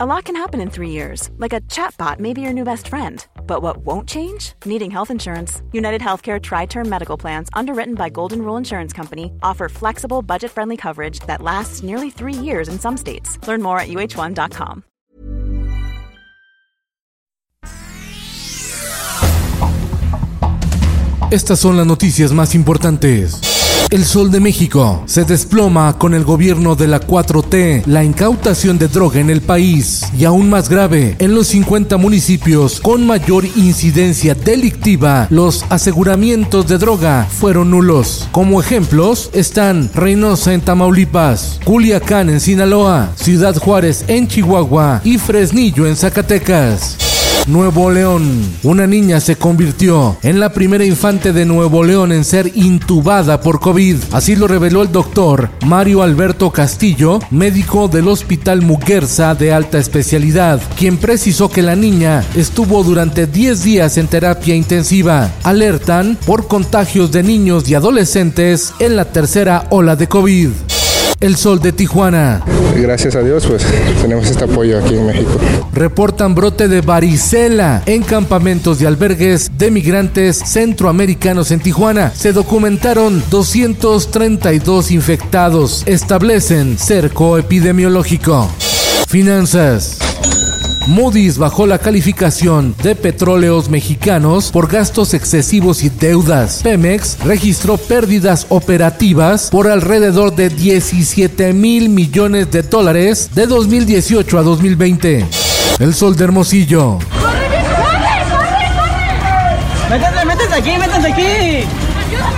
A lot can happen in three years, like a chatbot may be your new best friend. But what won't change? Needing health insurance. United Healthcare Tri Term Medical Plans, underwritten by Golden Rule Insurance Company, offer flexible, budget friendly coverage that lasts nearly three years in some states. Learn more at uh1.com. Estas son las noticias más importantes. El Sol de México se desploma con el gobierno de la 4T, la incautación de droga en el país y aún más grave, en los 50 municipios con mayor incidencia delictiva, los aseguramientos de droga fueron nulos. Como ejemplos están Reynosa en Tamaulipas, Culiacán en Sinaloa, Ciudad Juárez en Chihuahua y Fresnillo en Zacatecas. Nuevo León. Una niña se convirtió en la primera infante de Nuevo León en ser intubada por COVID. Así lo reveló el doctor Mario Alberto Castillo, médico del Hospital Muguerza de alta especialidad, quien precisó que la niña estuvo durante 10 días en terapia intensiva. Alertan por contagios de niños y adolescentes en la tercera ola de COVID. El Sol de Tijuana. Gracias a Dios, pues tenemos este apoyo aquí en México. Reportan brote de varicela en campamentos y albergues de migrantes centroamericanos en Tijuana. Se documentaron 232 infectados. Establecen cerco epidemiológico. Finanzas. Moody's bajó la calificación de petróleos mexicanos por gastos excesivos y deudas. Pemex registró pérdidas operativas por alrededor de 17 mil millones de dólares de 2018 a 2020. El sol de Hermosillo. ¡Corre, corre, corre! ¡Métete, métete aquí, métete aquí!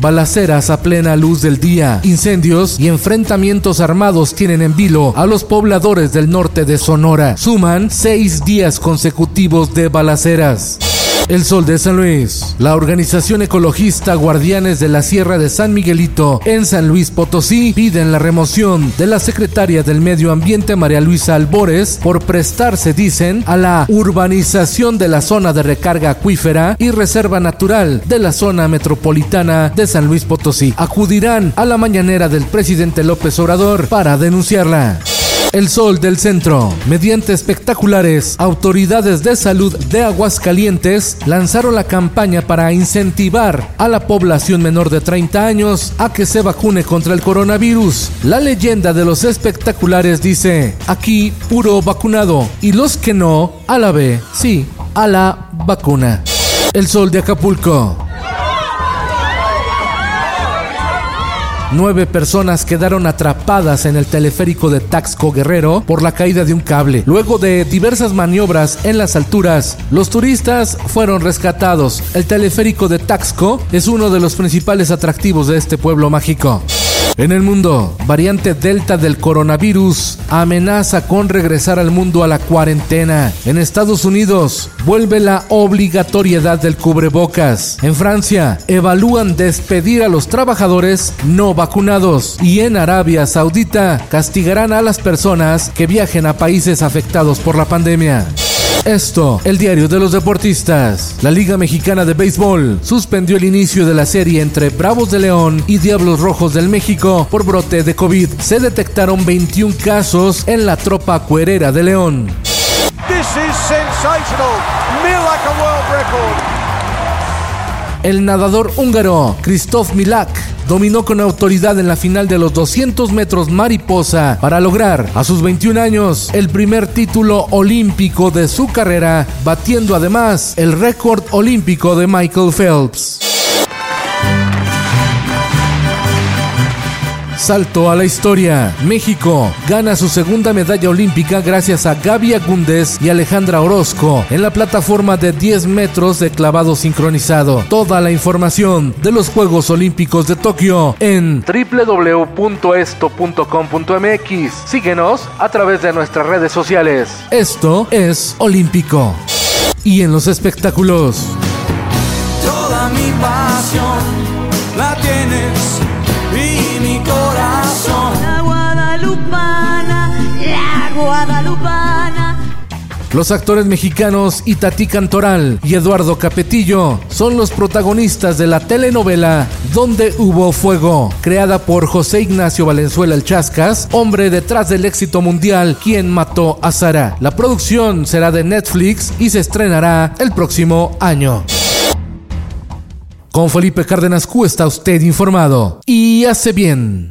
Balaceras a plena luz del día, incendios y enfrentamientos armados tienen en vilo a los pobladores del norte de Sonora. Suman seis días consecutivos de balaceras. El Sol de San Luis. La organización ecologista Guardianes de la Sierra de San Miguelito en San Luis Potosí piden la remoción de la secretaria del Medio Ambiente María Luisa Albores por prestarse, dicen, a la urbanización de la zona de recarga acuífera y reserva natural de la zona metropolitana de San Luis Potosí. Acudirán a la mañanera del presidente López Obrador para denunciarla. El Sol del Centro. Mediante espectaculares, autoridades de salud de Aguascalientes lanzaron la campaña para incentivar a la población menor de 30 años a que se vacune contra el coronavirus. La leyenda de los espectaculares dice, aquí puro vacunado y los que no, a la B, sí, a la vacuna. El Sol de Acapulco. Nueve personas quedaron atrapadas en el teleférico de Taxco Guerrero por la caída de un cable. Luego de diversas maniobras en las alturas, los turistas fueron rescatados. El teleférico de Taxco es uno de los principales atractivos de este pueblo mágico. En el mundo, variante Delta del coronavirus amenaza con regresar al mundo a la cuarentena. En Estados Unidos, vuelve la obligatoriedad del cubrebocas. En Francia, evalúan despedir a los trabajadores no vacunados. Y en Arabia Saudita, castigarán a las personas que viajen a países afectados por la pandemia. Esto, el diario de los deportistas. La Liga Mexicana de Béisbol suspendió el inicio de la serie entre Bravos de León y Diablos Rojos del México por brote de COVID. Se detectaron 21 casos en la tropa cuerera de León. El nadador húngaro Christoph Milak dominó con autoridad en la final de los 200 metros mariposa para lograr a sus 21 años el primer título olímpico de su carrera, batiendo además el récord olímpico de Michael Phelps. Salto a la historia. México gana su segunda medalla olímpica gracias a Gaby Agúndez y Alejandra Orozco en la plataforma de 10 metros de clavado sincronizado. Toda la información de los Juegos Olímpicos de Tokio en www.esto.com.mx. Síguenos a través de nuestras redes sociales. Esto es Olímpico. Y en los espectáculos. Toda mi pasión la tienes y mi corazón. Los actores mexicanos Itatí Cantoral y Eduardo Capetillo son los protagonistas de la telenovela Donde hubo fuego, creada por José Ignacio Valenzuela El Chascas, hombre detrás del éxito mundial, quien mató a Sara. La producción será de Netflix y se estrenará el próximo año. Con Felipe Cárdenas Q está usted informado y hace bien.